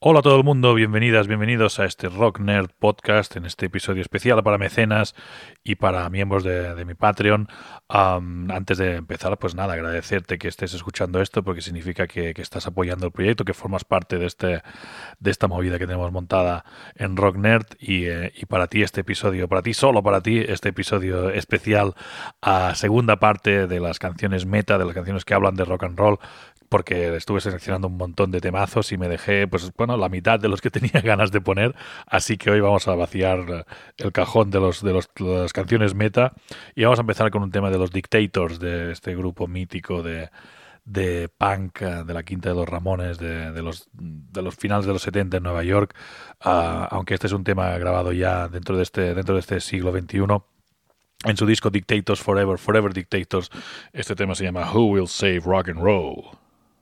Hola a todo el mundo, bienvenidas, bienvenidos a este Rock Nerd Podcast, en este episodio especial para mecenas y para miembros de, mi Patreon. Antes de empezar, pues nada, agradecerte que estés escuchando esto porque significa que, que estás apoyando el proyecto, que formas parte de, este, de esta movida que tenemos montada en Rock Nerd y, eh, y para ti este episodio, para ti solo para ti, este episodio especial a segunda parte de las canciones meta, de las canciones que hablan de rock and roll, porque estuve seleccionando un montón de temazos y me dejé, pues bueno, la mitad de los que tenía ganas de poner. Así que hoy vamos a vaciar eh, el cajón de, los, de, los, las canciones meta y vamos a empezar con un tema de los Dictators, de este grupo mítico de, de punk eh, de la Quinta de los Ramones, de, de, los, de los finales de los 70 en Nueva York, uh, aunque este es un tema grabado ya dentro de este, dentro de este siglo XXI. En su disco Dictators Forever, Forever Dictators, este tema se llama Who Will Save Rock and Roll.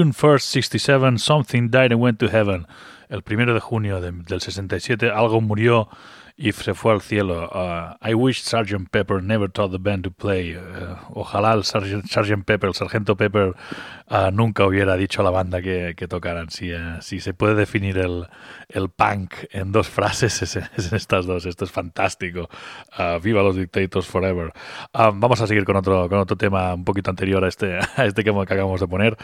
June 1st, 67, Something Died and Went to Heaven. El primero de junio de- del 67, algo murió y se fue al cielo. Uh, I wish Sgt. Pepper never taught the band to play. Uh, ojalá el Sgt. Pepper, el sargento Pepper, uh, nunca hubiera dicho a la banda que, que tocaran. Si, eh, si se puede definir el, el punk en dos frases, es, es estas dos. Esto es fantástico. Uh, viva los Dictators Forever. Vamos a seguir con otro, con otro tema un poquito anterior a este, a este que, acabamos de poner.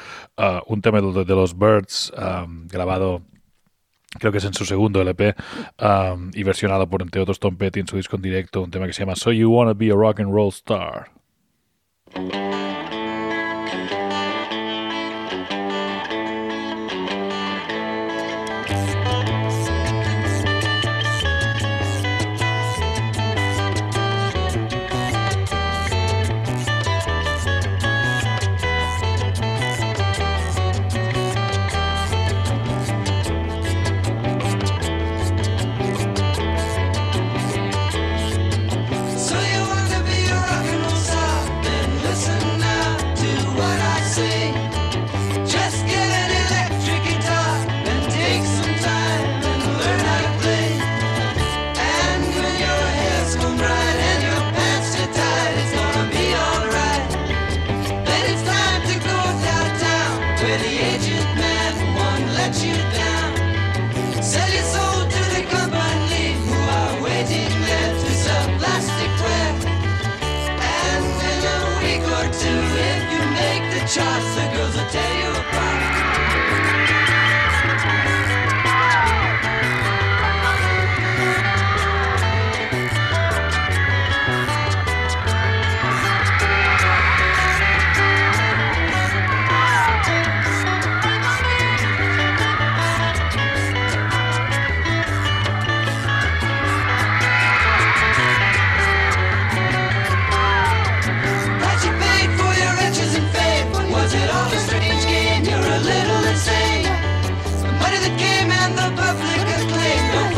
Un tema de, de los Birds um, grabado creo que es en su segundo LP, um, y versionado por, entre otros, Tom Petty en su disco en directo, un tema que se llama So You Wanna Be a Rock and Roll Star.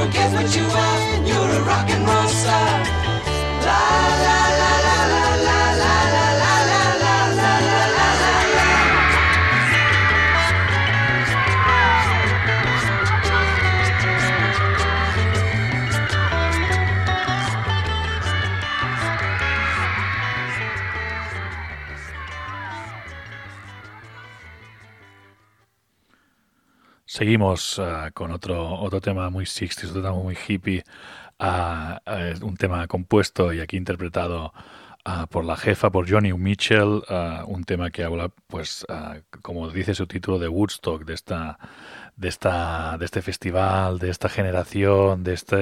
Forget what you are. You're a rock and roll star. Seguimos ah, con otro, otro tema muy 60s, otro tema muy hippie, ah, eh, un tema compuesto y aquí interpretado ah, por la jefa, por Johnny Mitchell, ah, un tema que habla, pues, como dice su título, de Woodstock, de esta, de esta, de este festival, de esta generación, de este,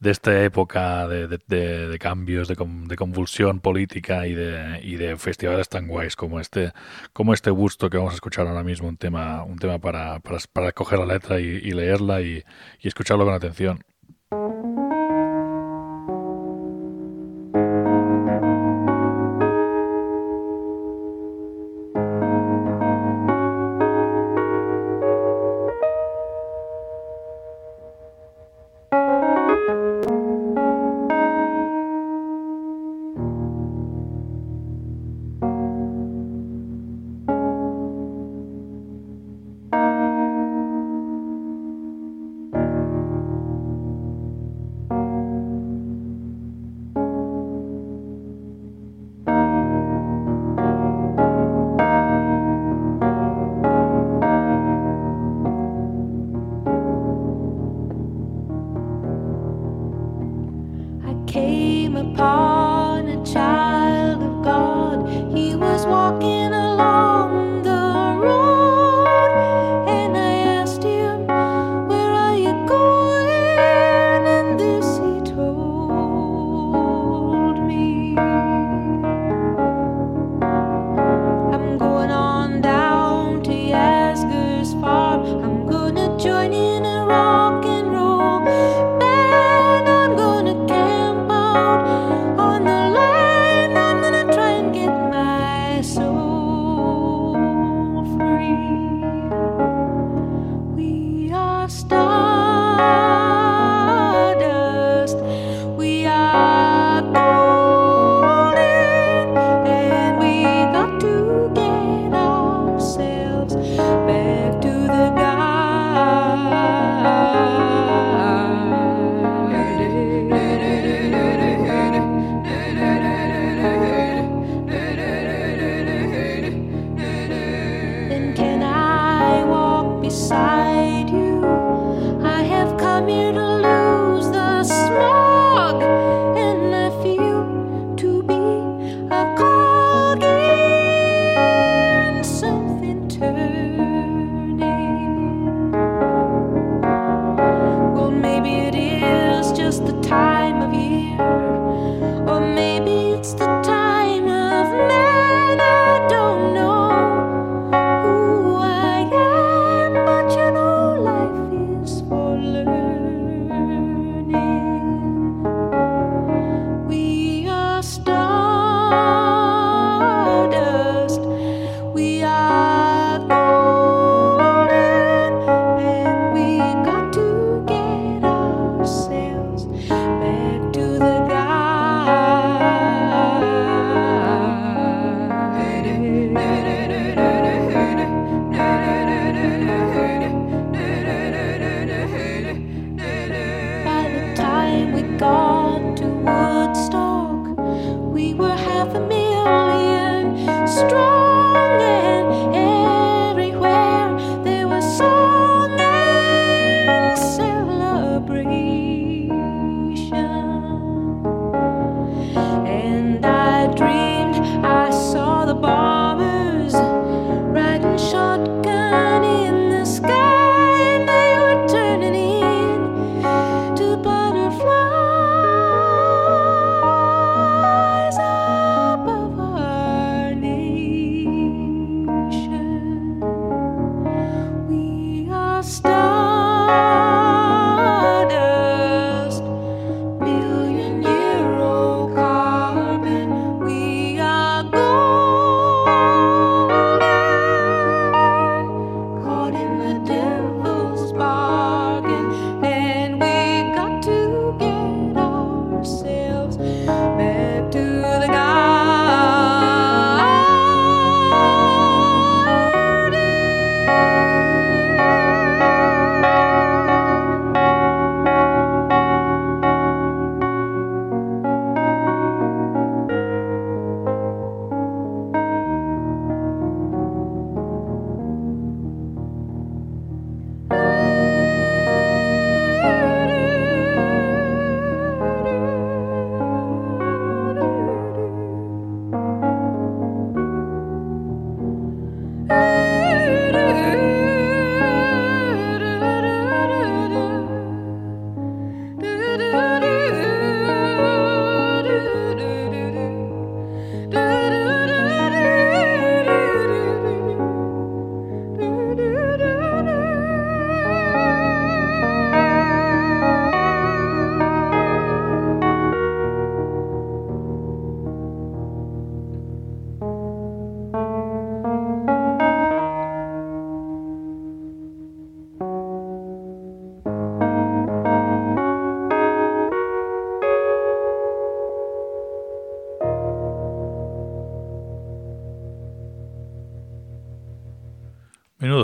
de esta época de, de- de- cambios, de, con- de convulsión política y de, y de festivales tan guays como este, como este Woodstock que vamos a escuchar ahora mismo, un tema, un tema para, para, para coger la letra y, y leerla y, y escucharlo con atención.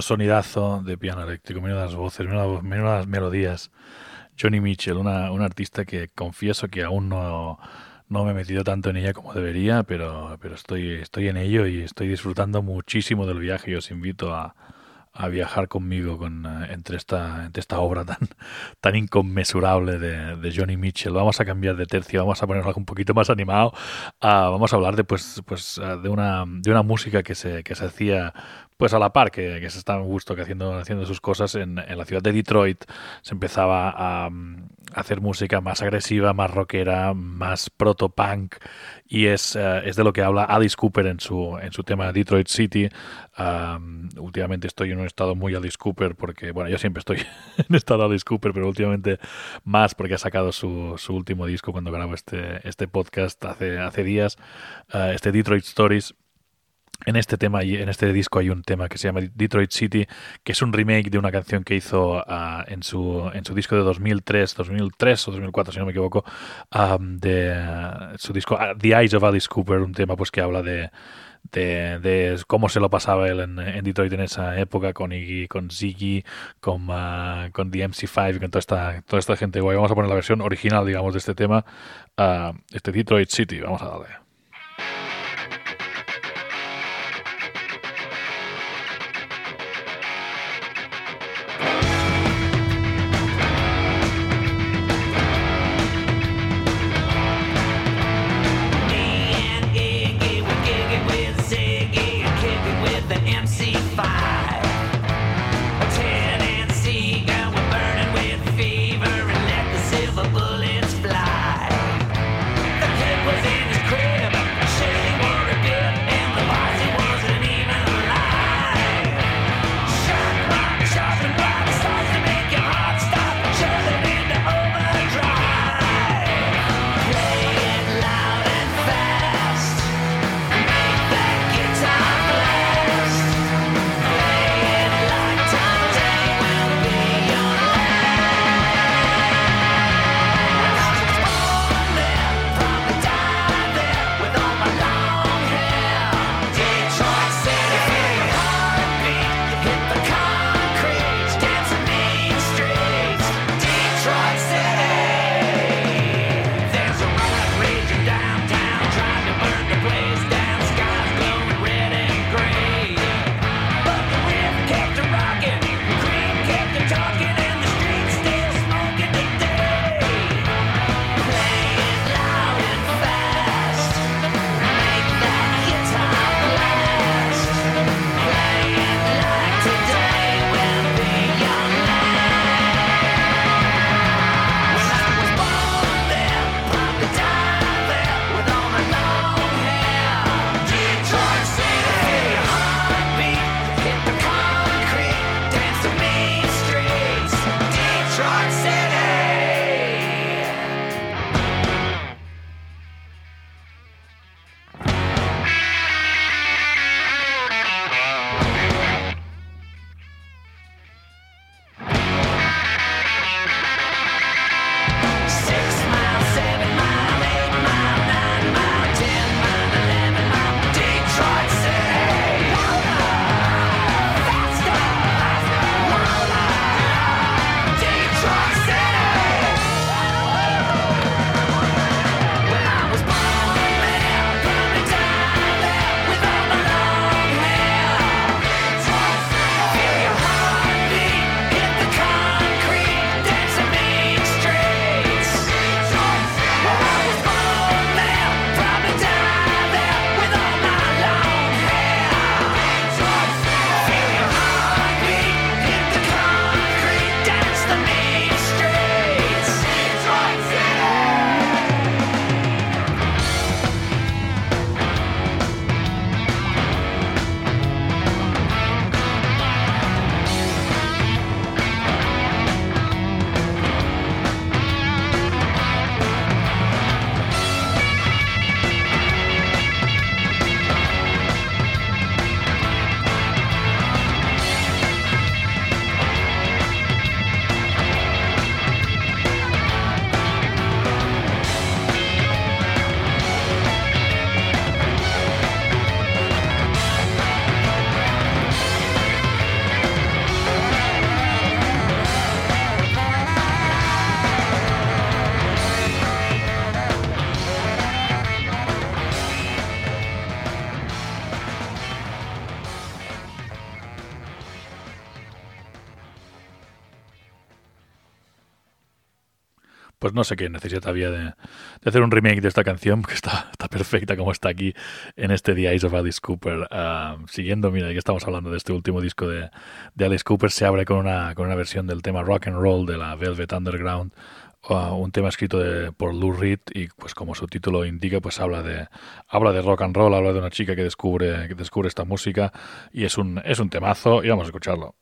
Sonidazo de piano eléctrico, menudas voces, menudas, menudas melodías. Johnny Mitchell, una, un artista que confieso que aún no, no me he metido tanto en ella como debería, pero, pero estoy, estoy en ello y estoy disfrutando muchísimo del viaje os invito a, a viajar conmigo con, eh, entre, esta, entre esta obra tan, tan inconmensurable de, de Johnny Mitchell. Vamos a cambiar de tercio, vamos a ponerlo un poquito más animado. Vamos a hablar de, pues, pues, ah, de, una, de una música que se, que se hacía pues a la par que, que se estaba en gusto que haciendo, haciendo sus cosas en, en la ciudad de Detroit se empezaba a, mm, hacer música más agresiva, más rockera, más proto-punk y es, eh, es de lo que habla Alice Cooper en su, en su tema Detroit City. Últimamente estoy en un estado muy Alice Cooper porque, bueno, yo siempre estoy en estado Alice Cooper, pero últimamente más porque ha sacado su, su último disco cuando grabo este, este podcast hace, hace días, eh, este Detroit Stories. En este tema y en este disco hay un tema que se llama Detroit City, que es un remake de una canción que hizo ah, en, su, en su disco de 2003, 2003 o 2004, si no me equivoco, de ah, su disco ah, The Eyes of Alice Cooper, un tema pues que habla de, de, de cómo se lo pasaba él en, en Detroit en esa época con Iggy, con Ziggy, con, ah, con The MC5, con toda esta, toda esta gente guay. Vamos a poner la versión original, digamos, de este tema, ah, este Detroit City. Vamos a darle. Pues no sé qué necesidad había de, hacer un remake de esta canción, porque está, perfecta como está aquí en este The Eyes of Alice Cooper. Ah, siguiendo, mira, ya que estamos hablando de este último disco de, de Alice Cooper, se abre con una, con una versión del tema Rock and Roll de la Velvet Underground, ah, un tema escrito de- por Lou Reed y pues como su título indica, pues habla de, habla de rock and roll, habla de una chica que descubre, que descubre esta música y es un, es un temazo y vamos a escucharlo.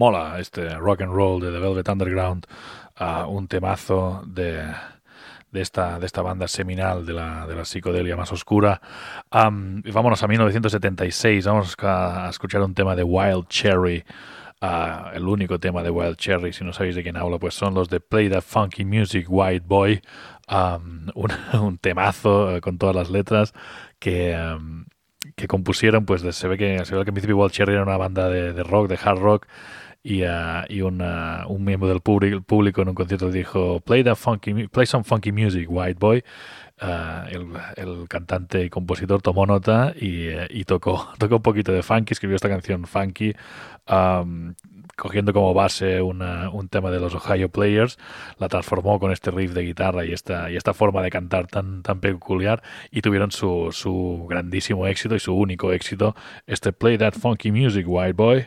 Mola este rock and roll de The Velvet Underground, un temazo de, de esta, de esta banda seminal de la, de la psicodelia más oscura. Vámonos a 1976, vamos a, escuchar un tema de Wild Cherry. El único tema de Wild Cherry, si no sabéis de quién hablo, pues son los de Play That Funky Music, White Boy. Un, temazo eh, con todas las letras que, que compusieron, pues se ve que se ve que al principio Wild Cherry era una banda de rock, de hard rock, y, una- un miembro del público, en un concierto dijo play that funky play some funky music white boy Ah, el, el cantante y compositor tomó nota y, eh, y tocó tocó un poquito de funky escribió esta canción funky am, cogiendo como base una- un tema de los Ohio Players la transformó con este riff de guitarra y esta y esta forma de cantar tan tan peculiar y tuvieron su, su grandísimo éxito y su único éxito este play that funky music white boy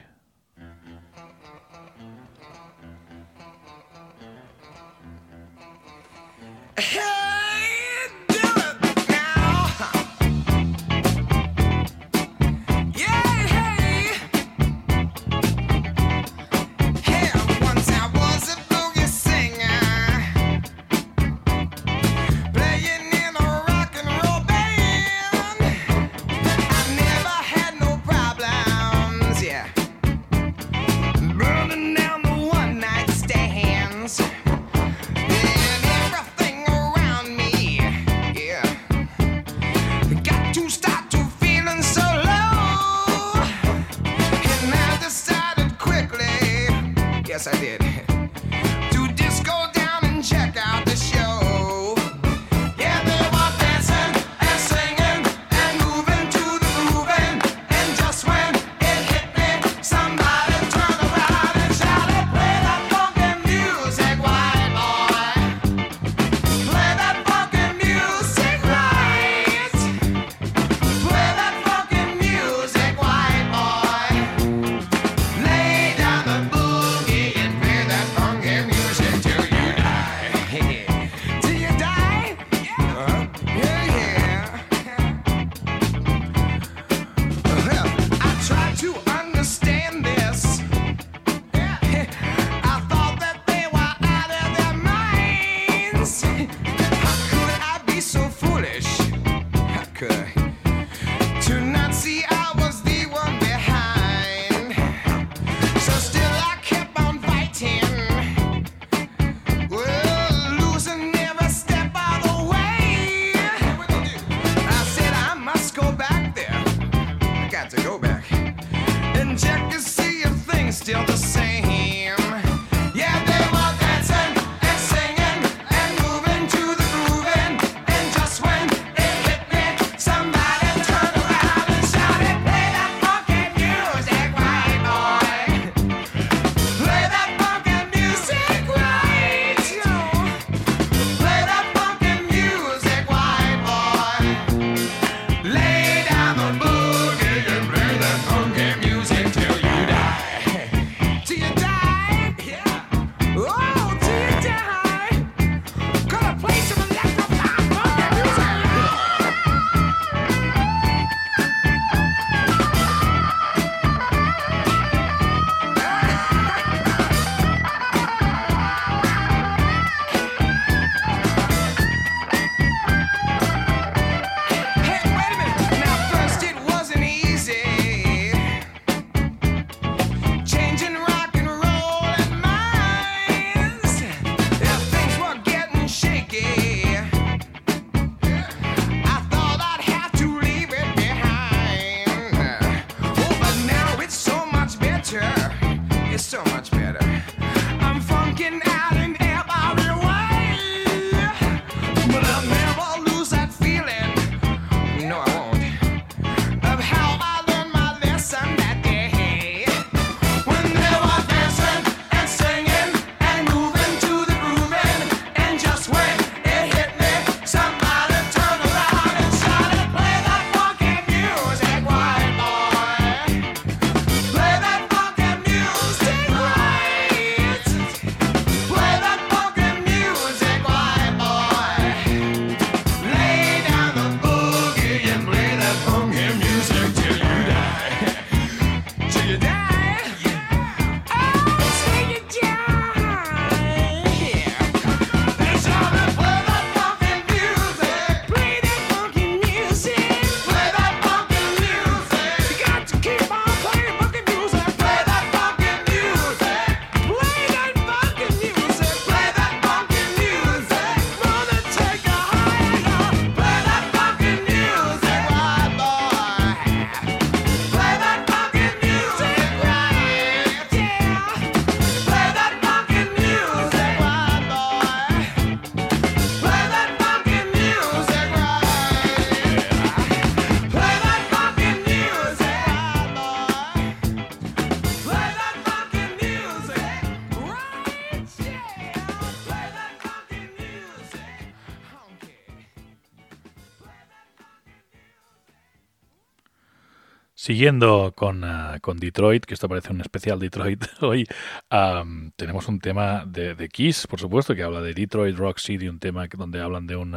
Siguiendo con, ah, con Detroit, que esto parece un especial Detroit hoy, am, tenemos un tema de, de Kiss, por supuesto, que habla de Detroit Rock City, un tema donde hablan de un,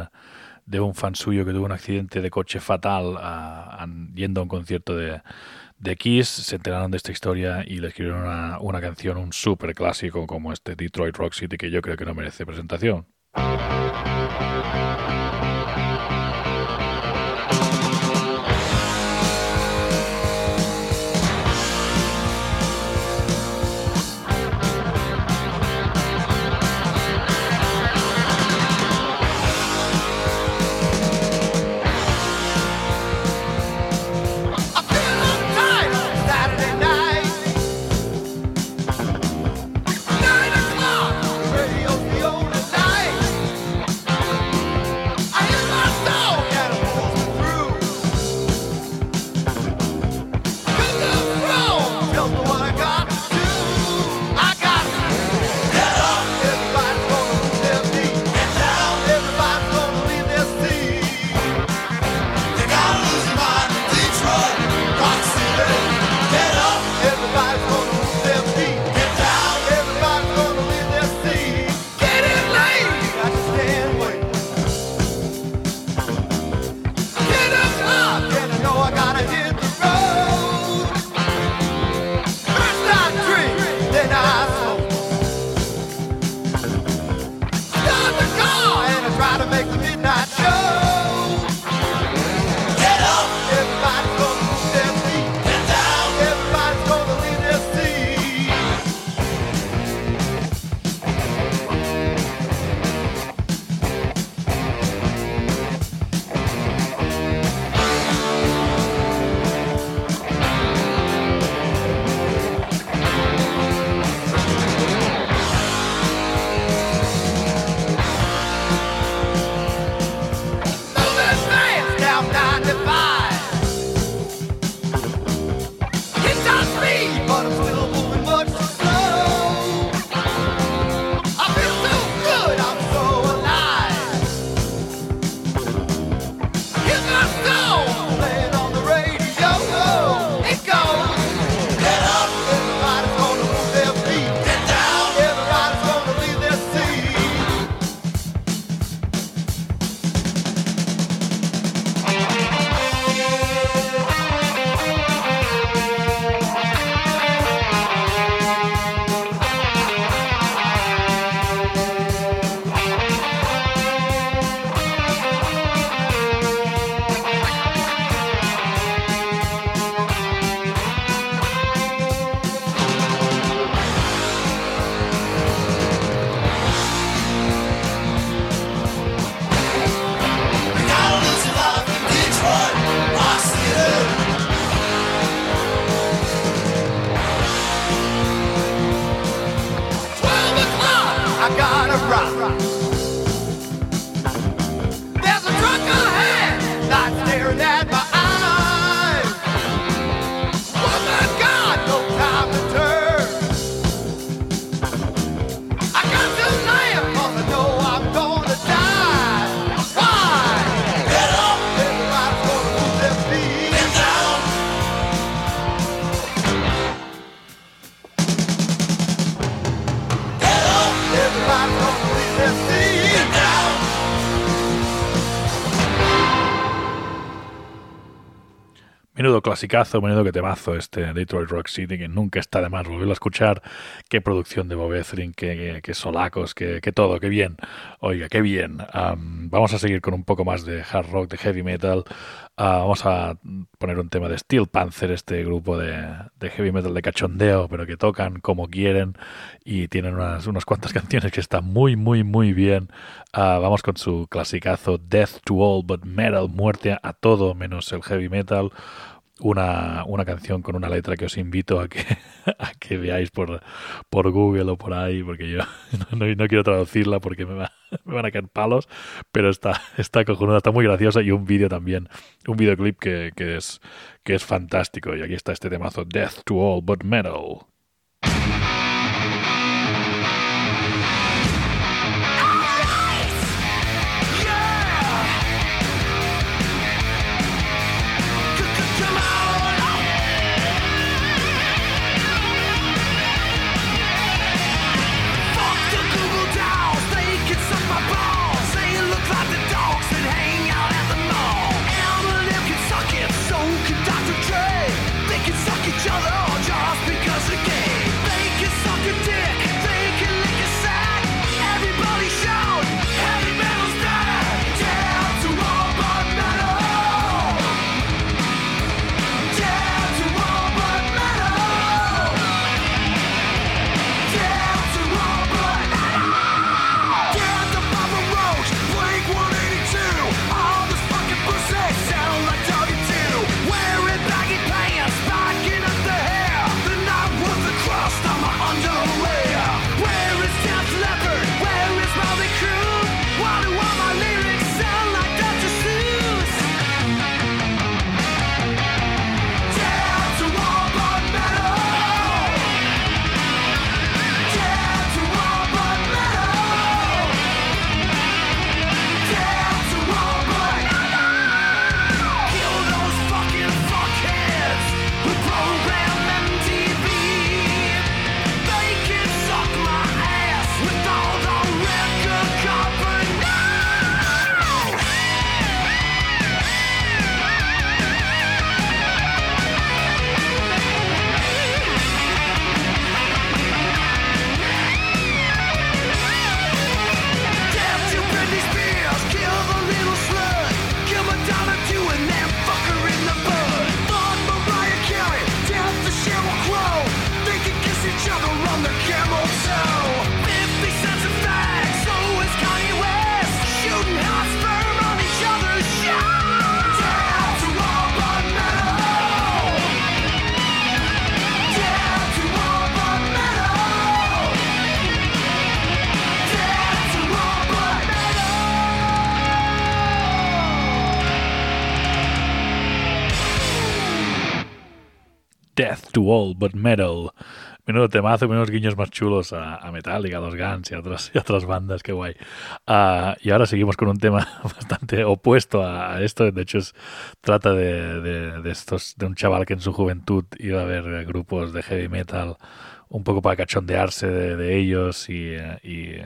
de un fan suyo que tuvo un accidente de coche fatal an- yendo a un concierto de, de Kiss, se enteraron de esta historia y le escribieron una, una canción, un súper clásico como este Detroit Rock City, que yo creo que no merece presentación. Clasicazo, menudo que temazo este Detroit Rock City, que nunca está de más volverlo a escuchar. Qué producción de Bob Ezrin, qué, qué- qué solacos, qué, qué todo, qué bien. Oiga, qué bien. Am, vamos a seguir con un poco más de hard rock, de heavy metal. Ah, vamos a poner un tema de Steel Panther, este grupo de, de heavy metal de cachondeo, pero que tocan como quieren y tienen unas, unas cuantas canciones que están muy, muy, muy bien. Ah, vamos con su clasicazo Death to All But Metal, muerte a todo menos el heavy metal. Una, una canción con una letra que os invito a que, a que veáis por, por Google o por ahí, porque yo no, no- quiero traducirla porque me, va- me van a caer palos, pero está, está cojonuda, está muy graciosa y un vídeo también, un videoclip que, que, es, que es fantástico. Y aquí está este temazo, Death to All But Metal. But Metal. Menudo temazo, menos guiños más chulos a, a Metallica, a los Guns y a otras, y a otras bandas, qué guay. Ah, y ahora seguimos con un tema bastante opuesto a, esto. De hecho, es- trata de, de- de estos, de un chaval que en su juventud iba a ver grupos de heavy metal un poco para cachondearse de, de ellos y, y,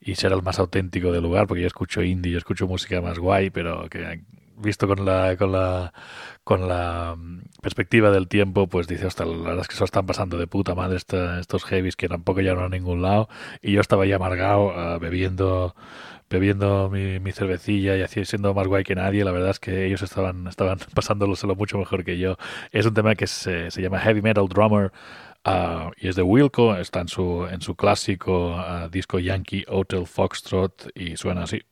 y ser el más auténtico del lugar, porque yo escucho indie, yo escucho música más guay, pero que visto con la, con la, con la mm, perspectiva del tiempo, pues dice, hostia, la verdad es que se lo están pasando de puta madre esta- estos heavies que tampoco llegaron a ningún lado, y yo estaba ya amargado, ah, bebiendo bebiendo mi, mi cervecilla y así siendo más guay que nadie, la verdad es que ellos estaban, estaban pasándoloselo mucho mejor que yo. Es un tema que se, se llama Heavy Metal Drummer ah, y es de Wilco, está en su, en su clásico ah, disco Yankee Hotel Foxtrot y suena así.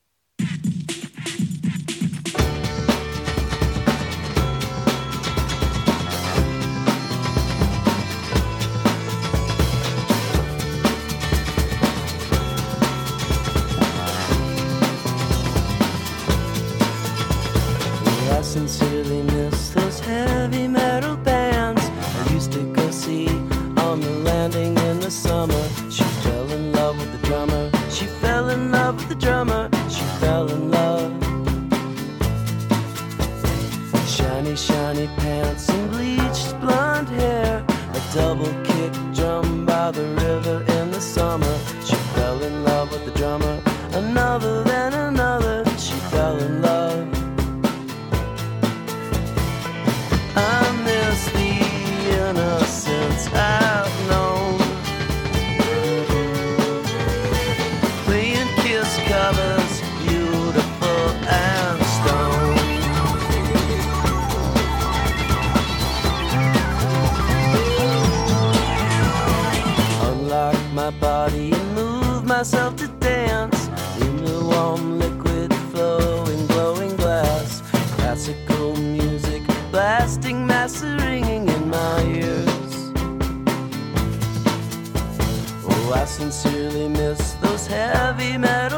Heavy metal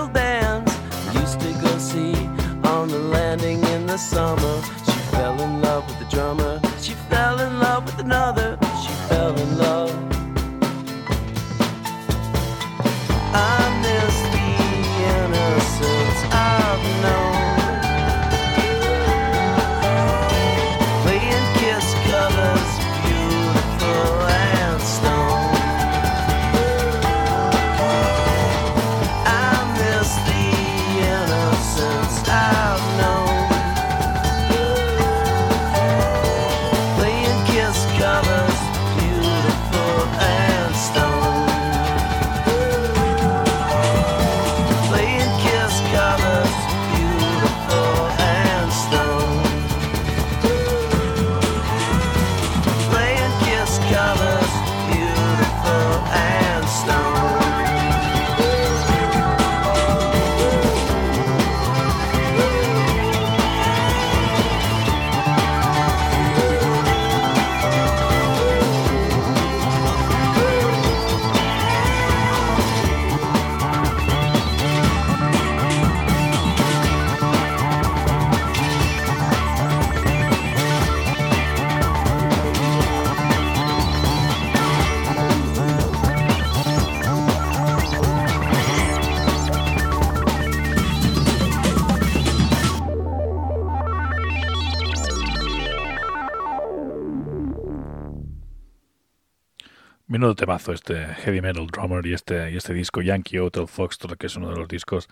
Temazo este Heavy Metal Drummer y este, y este disco Yankee Hotel Foxtrot, que es uno de los discos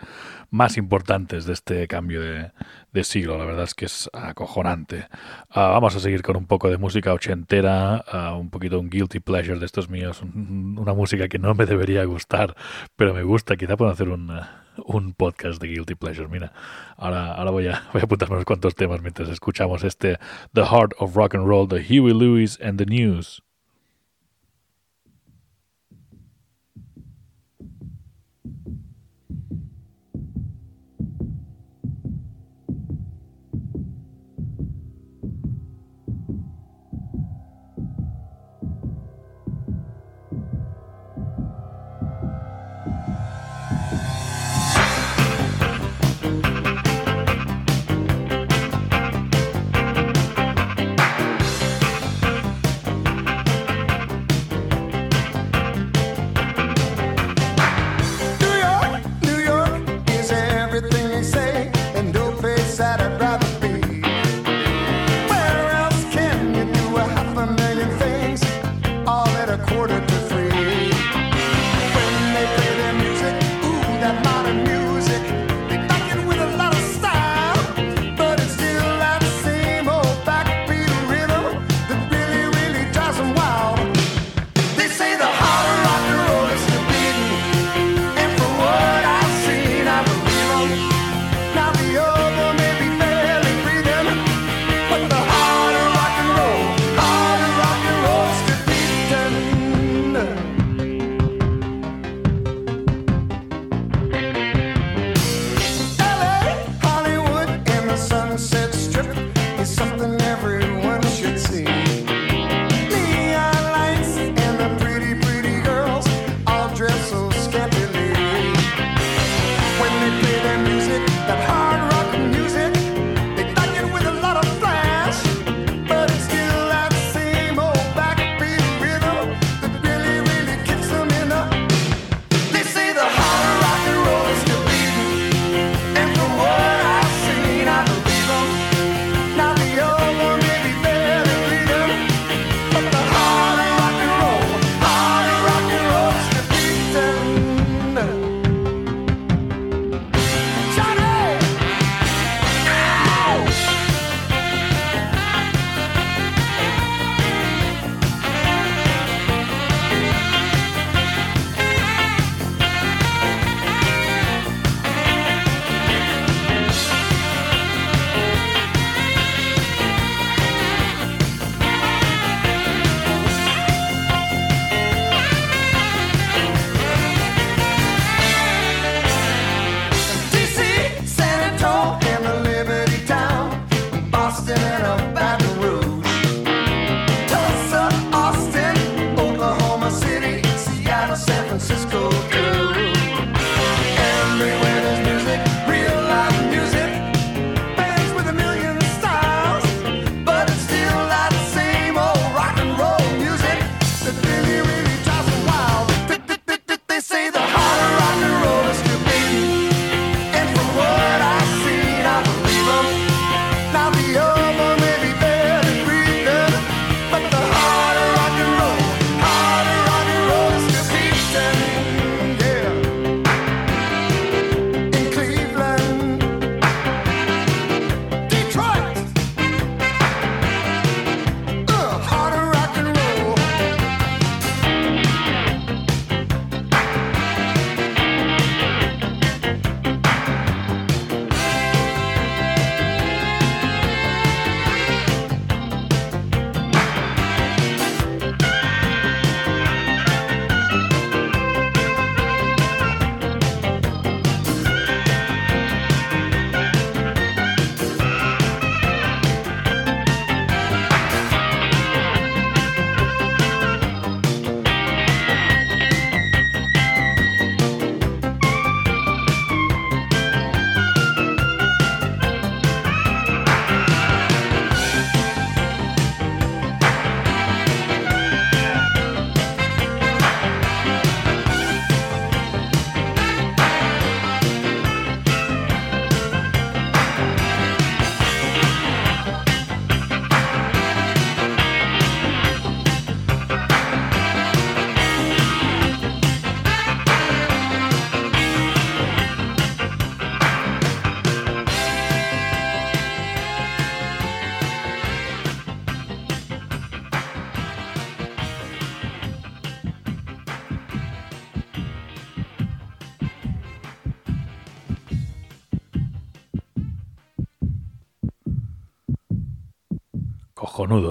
más importantes de este cambio de, de siglo. La verdad es que es acojonante. Ah, vamos a seguir con un poco de música ochentera, ah, un poquito un guilty pleasure de estos míos, un- una música que no me debería gustar, pero me gusta. Quizá puedo hacer un, un podcast de guilty pleasure. Mira, ahora, ahora voy, a, voy a apuntarme unos cuantos temas mientras escuchamos este The Heart of Rock and Roll de Huey Lewis and the News.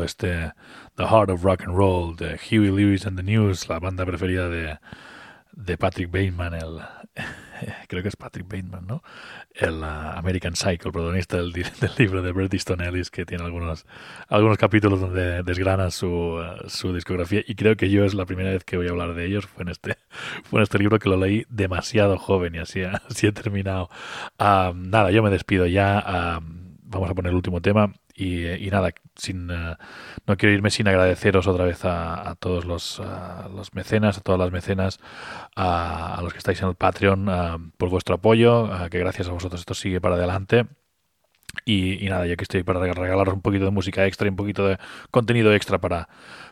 Este The Heart of Rock and Roll de Huey Lewis and the News, la banda preferida de, de Patrick Bateman, el creo que es Patrick Bateman, ¿no? El uh, American Psycho, el protagonista del, del libro de Bret Easton Ellis, que tiene algunos, algunos capítulos donde desgrana su, uh, su discografía. Y creo que yo es la primera vez que voy a hablar de ellos. Fue en este, fue en este libro que lo leí demasiado joven y así, así he terminado. Ah, nada, yo me despido ya. ah, vamos a poner el último tema. Y, y nada, sin, eh, no quiero irme sin agradeceros otra vez a, a todos los, los mecenas, a todas las mecenas, a, los que estáis en el Patreon, ah, por vuestro apoyo, ah, que gracias a vosotros esto sigue para adelante. Y, nada, yo aquí estoy para regalaros un poquito de música extra y un poquito de contenido extra para,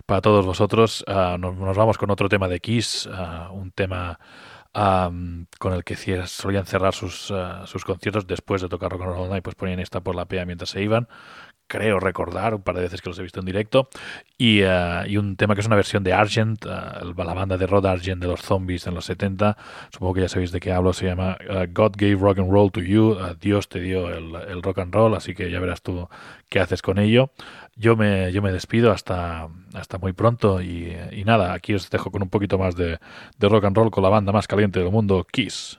para todos vosotros. Nos, nos vamos con otro tema de Kiss, un tema am, con el que solían cerrar sus, ah, sus conciertos después de tocar Rock and Roll Night, pues ponían esta por la pea mientras se iban. Creo recordar un par de veces que los he visto en directo. Y, ah, y un tema que es una versión de Argent, el- la banda de Rod Argent de los Zombies en los 70. Supongo que ya sabéis de qué hablo. Se llama ah, God Gave Rock and Roll to You. Dios te dio el, el rock and roll, así que ya verás tú qué haces con ello. Yo me, yo me despido hasta, hasta muy pronto y, y nada, aquí os dejo con un poquito más de, de rock and roll con la banda más caliente del mundo, Kiss.